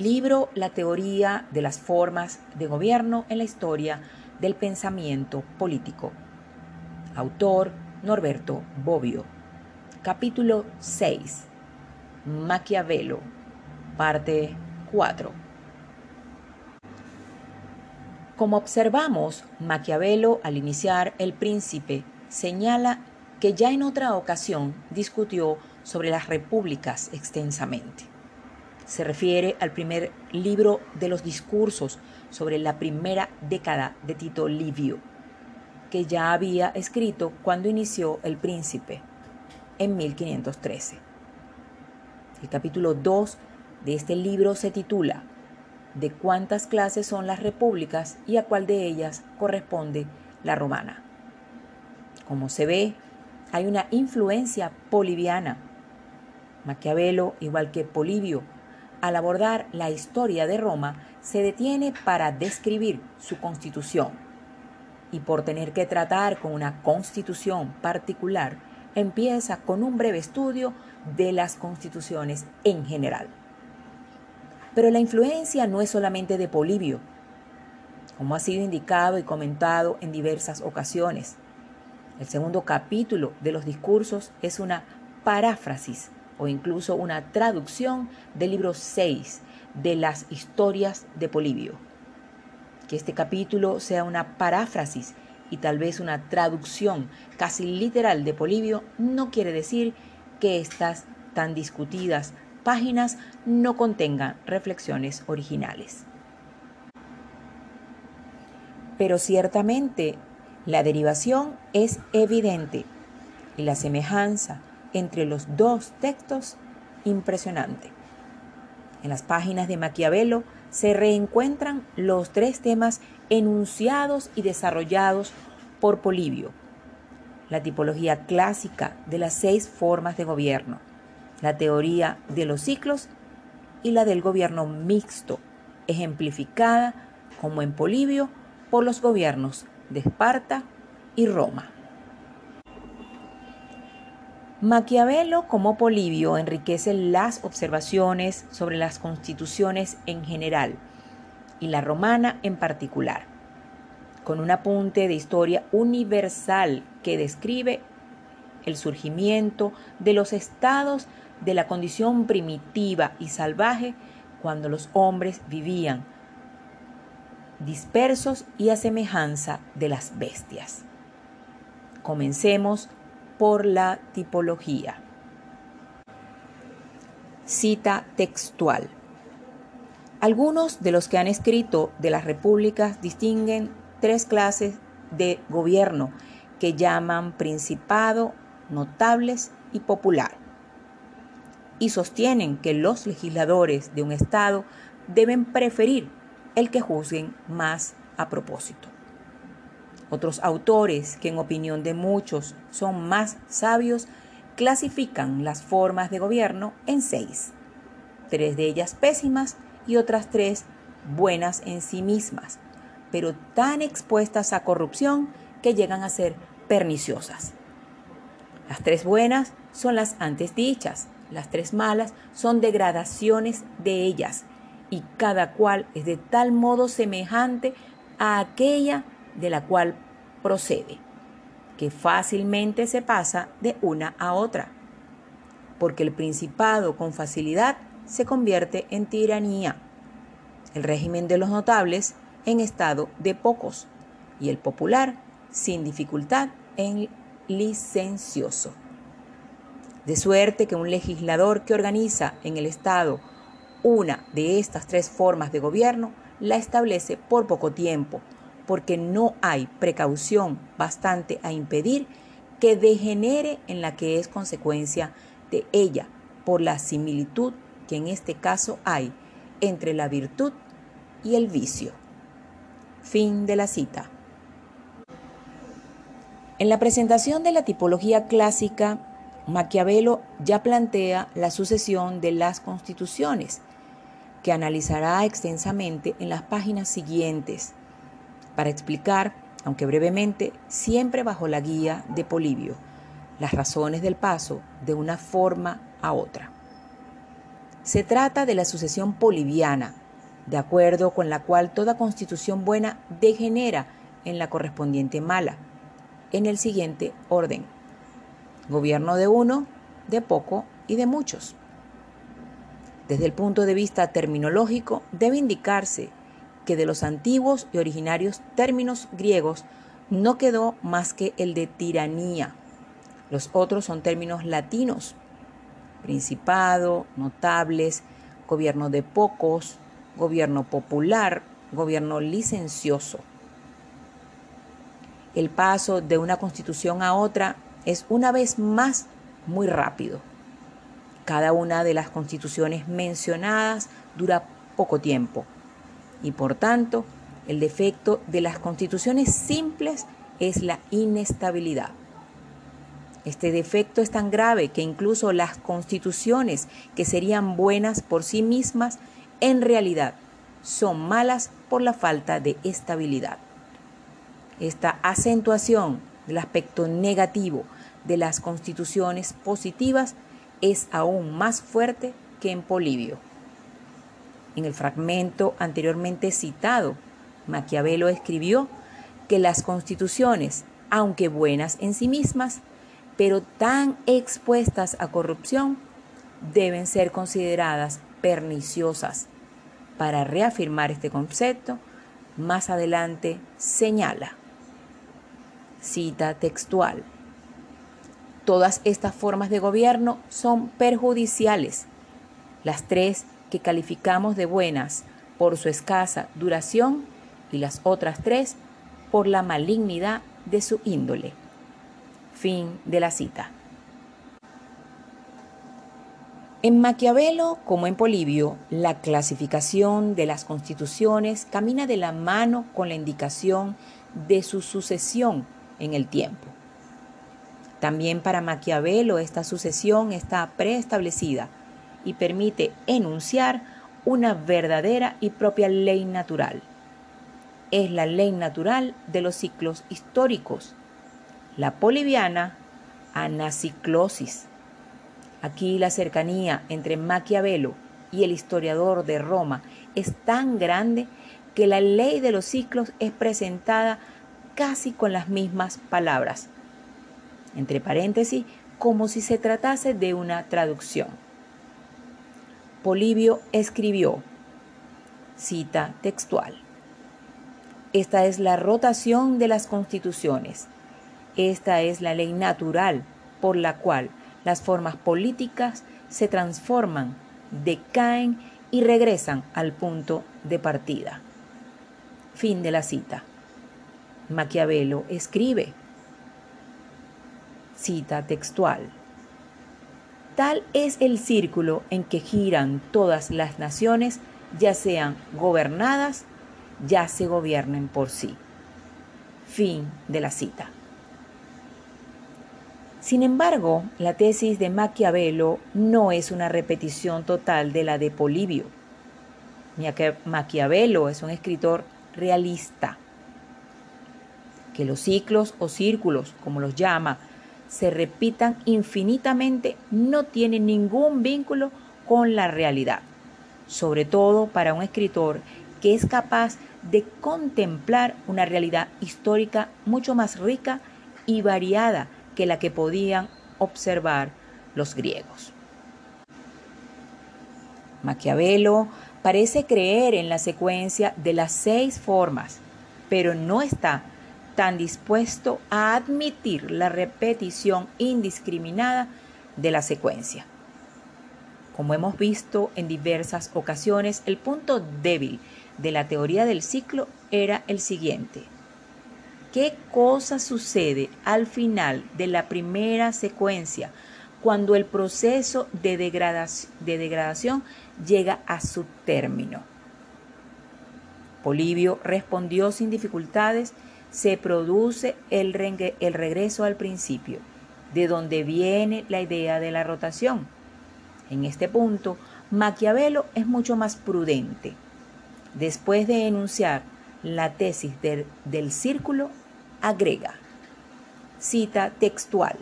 Libro La teoría de las formas de gobierno en la historia del pensamiento político. Autor Norberto Bobbio. Capítulo 6. Maquiavelo. Parte 4. Como observamos, Maquiavelo al iniciar El Príncipe señala que ya en otra ocasión discutió sobre las repúblicas extensamente se refiere al primer libro de los discursos sobre la primera década de Tito Livio, que ya había escrito cuando inició El Príncipe en 1513. El capítulo 2 de este libro se titula ¿De cuántas clases son las repúblicas y a cuál de ellas corresponde la romana? Como se ve, hay una influencia poliviana. Maquiavelo, igual que Polibio, al abordar la historia de Roma, se detiene para describir su constitución. Y por tener que tratar con una constitución particular, empieza con un breve estudio de las constituciones en general. Pero la influencia no es solamente de Polibio, como ha sido indicado y comentado en diversas ocasiones. El segundo capítulo de los discursos es una paráfrasis o incluso una traducción del libro 6 de las historias de Polibio. Que este capítulo sea una paráfrasis y tal vez una traducción casi literal de Polibio no quiere decir que estas tan discutidas páginas no contengan reflexiones originales. Pero ciertamente la derivación es evidente y la semejanza entre los dos textos impresionante. En las páginas de Maquiavelo se reencuentran los tres temas enunciados y desarrollados por Polibio. La tipología clásica de las seis formas de gobierno, la teoría de los ciclos y la del gobierno mixto, ejemplificada, como en Polibio, por los gobiernos de Esparta y Roma. Maquiavelo como Polibio enriquece las observaciones sobre las constituciones en general y la romana en particular, con un apunte de historia universal que describe el surgimiento de los estados de la condición primitiva y salvaje cuando los hombres vivían dispersos y a semejanza de las bestias. Comencemos por la tipología. Cita textual. Algunos de los que han escrito de las repúblicas distinguen tres clases de gobierno que llaman principado, notables y popular. Y sostienen que los legisladores de un Estado deben preferir el que juzguen más a propósito. Otros autores, que en opinión de muchos son más sabios, clasifican las formas de gobierno en seis, tres de ellas pésimas y otras tres buenas en sí mismas, pero tan expuestas a corrupción que llegan a ser perniciosas. Las tres buenas son las antes dichas, las tres malas son degradaciones de ellas, y cada cual es de tal modo semejante a aquella de la cual procede, que fácilmente se pasa de una a otra, porque el principado con facilidad se convierte en tiranía, el régimen de los notables en estado de pocos y el popular sin dificultad en licencioso. De suerte que un legislador que organiza en el Estado una de estas tres formas de gobierno la establece por poco tiempo, porque no hay precaución bastante a impedir que degenere en la que es consecuencia de ella, por la similitud que en este caso hay entre la virtud y el vicio. Fin de la cita. En la presentación de la tipología clásica, Maquiavelo ya plantea la sucesión de las constituciones, que analizará extensamente en las páginas siguientes para explicar, aunque brevemente, siempre bajo la guía de Polibio, las razones del paso de una forma a otra. Se trata de la sucesión poliviana, de acuerdo con la cual toda constitución buena degenera en la correspondiente mala, en el siguiente orden. Gobierno de uno, de poco y de muchos. Desde el punto de vista terminológico, debe indicarse que de los antiguos y originarios términos griegos no quedó más que el de tiranía. Los otros son términos latinos, principado, notables, gobierno de pocos, gobierno popular, gobierno licencioso. El paso de una constitución a otra es una vez más muy rápido. Cada una de las constituciones mencionadas dura poco tiempo y por tanto el defecto de las constituciones simples es la inestabilidad. Este defecto es tan grave que incluso las constituciones que serían buenas por sí mismas en realidad son malas por la falta de estabilidad. Esta acentuación del aspecto negativo de las constituciones positivas es aún más fuerte que en Polibio. En el fragmento anteriormente citado, Maquiavelo escribió que las constituciones, aunque buenas en sí mismas, pero tan expuestas a corrupción, deben ser consideradas perniciosas. Para reafirmar este concepto, más adelante señala, cita textual, Todas estas formas de gobierno son perjudiciales. Las tres que calificamos de buenas por su escasa duración y las otras tres por la malignidad de su índole. Fin de la cita. En Maquiavelo, como en Polibio, la clasificación de las constituciones camina de la mano con la indicación de su sucesión en el tiempo. También para Maquiavelo esta sucesión está preestablecida y permite enunciar una verdadera y propia ley natural. Es la ley natural de los ciclos históricos. La poliviana, anaciclosis. Aquí la cercanía entre Maquiavelo y el historiador de Roma es tan grande que la ley de los ciclos es presentada casi con las mismas palabras entre paréntesis, como si se tratase de una traducción. Polibio escribió, cita textual, esta es la rotación de las constituciones, esta es la ley natural por la cual las formas políticas se transforman, decaen y regresan al punto de partida. Fin de la cita. Maquiavelo escribe, Cita textual. Tal es el círculo en que giran todas las naciones, ya sean gobernadas, ya se gobiernen por sí. Fin de la cita. Sin embargo, la tesis de Maquiavelo no es una repetición total de la de Polibio. Maquiavelo es un escritor realista, que los ciclos o círculos, como los llama, se repitan infinitamente no tiene ningún vínculo con la realidad, sobre todo para un escritor que es capaz de contemplar una realidad histórica mucho más rica y variada que la que podían observar los griegos. Maquiavelo parece creer en la secuencia de las seis formas, pero no está tan dispuesto a admitir la repetición indiscriminada de la secuencia. Como hemos visto en diversas ocasiones, el punto débil de la teoría del ciclo era el siguiente. ¿Qué cosa sucede al final de la primera secuencia cuando el proceso de degradación, de degradación llega a su término? Polibio respondió sin dificultades se produce el, regreso al principio, de donde viene la idea de la rotación. En este punto, Maquiavelo es mucho más prudente. Después de enunciar la tesis del, del círculo, agrega, cita textual.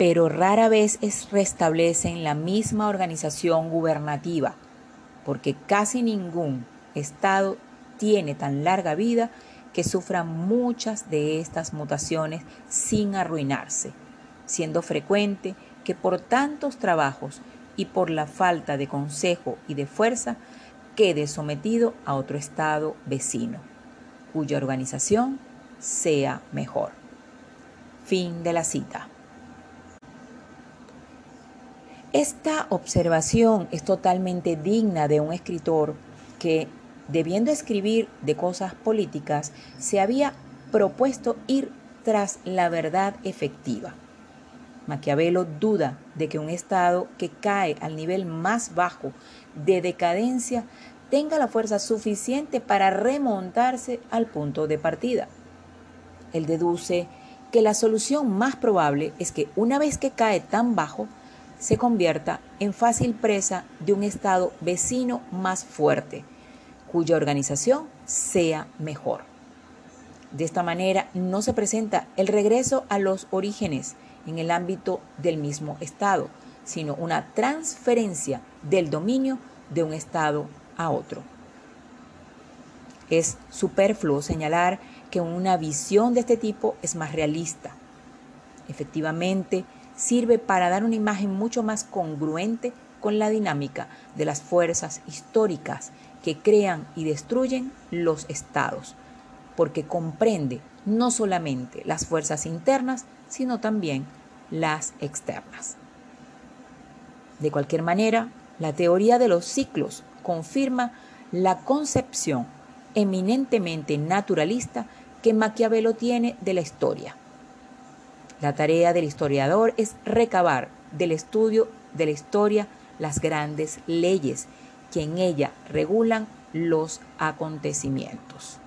pero rara vez es, restablecen la misma organización gubernativa, porque casi ningún Estado tiene tan larga vida que sufra muchas de estas mutaciones sin arruinarse, siendo frecuente que por tantos trabajos y por la falta de consejo y de fuerza quede sometido a otro Estado vecino, cuya organización sea mejor. Fin de la cita. Esta observación es totalmente digna de un escritor que, debiendo escribir de cosas políticas, se había propuesto ir tras la verdad efectiva. Maquiavelo duda de que un Estado que cae al nivel más bajo de decadencia tenga la fuerza suficiente para remontarse al punto de partida. Él deduce que la solución más probable es que una vez que cae tan bajo, se convierta en fácil presa de un Estado vecino más fuerte, cuya organización sea mejor. De esta manera no se presenta el regreso a los orígenes en el ámbito del mismo Estado, sino una transferencia del dominio de un Estado a otro. Es superfluo señalar que una visión de este tipo es más realista. Efectivamente, sirve para dar una imagen mucho más congruente con la dinámica de las fuerzas históricas que crean y destruyen los estados, porque comprende no solamente las fuerzas internas, sino también las externas. De cualquier manera, la teoría de los ciclos confirma la concepción eminentemente naturalista que Maquiavelo tiene de la historia. La tarea del historiador es recabar del estudio de la historia las grandes leyes que en ella regulan los acontecimientos.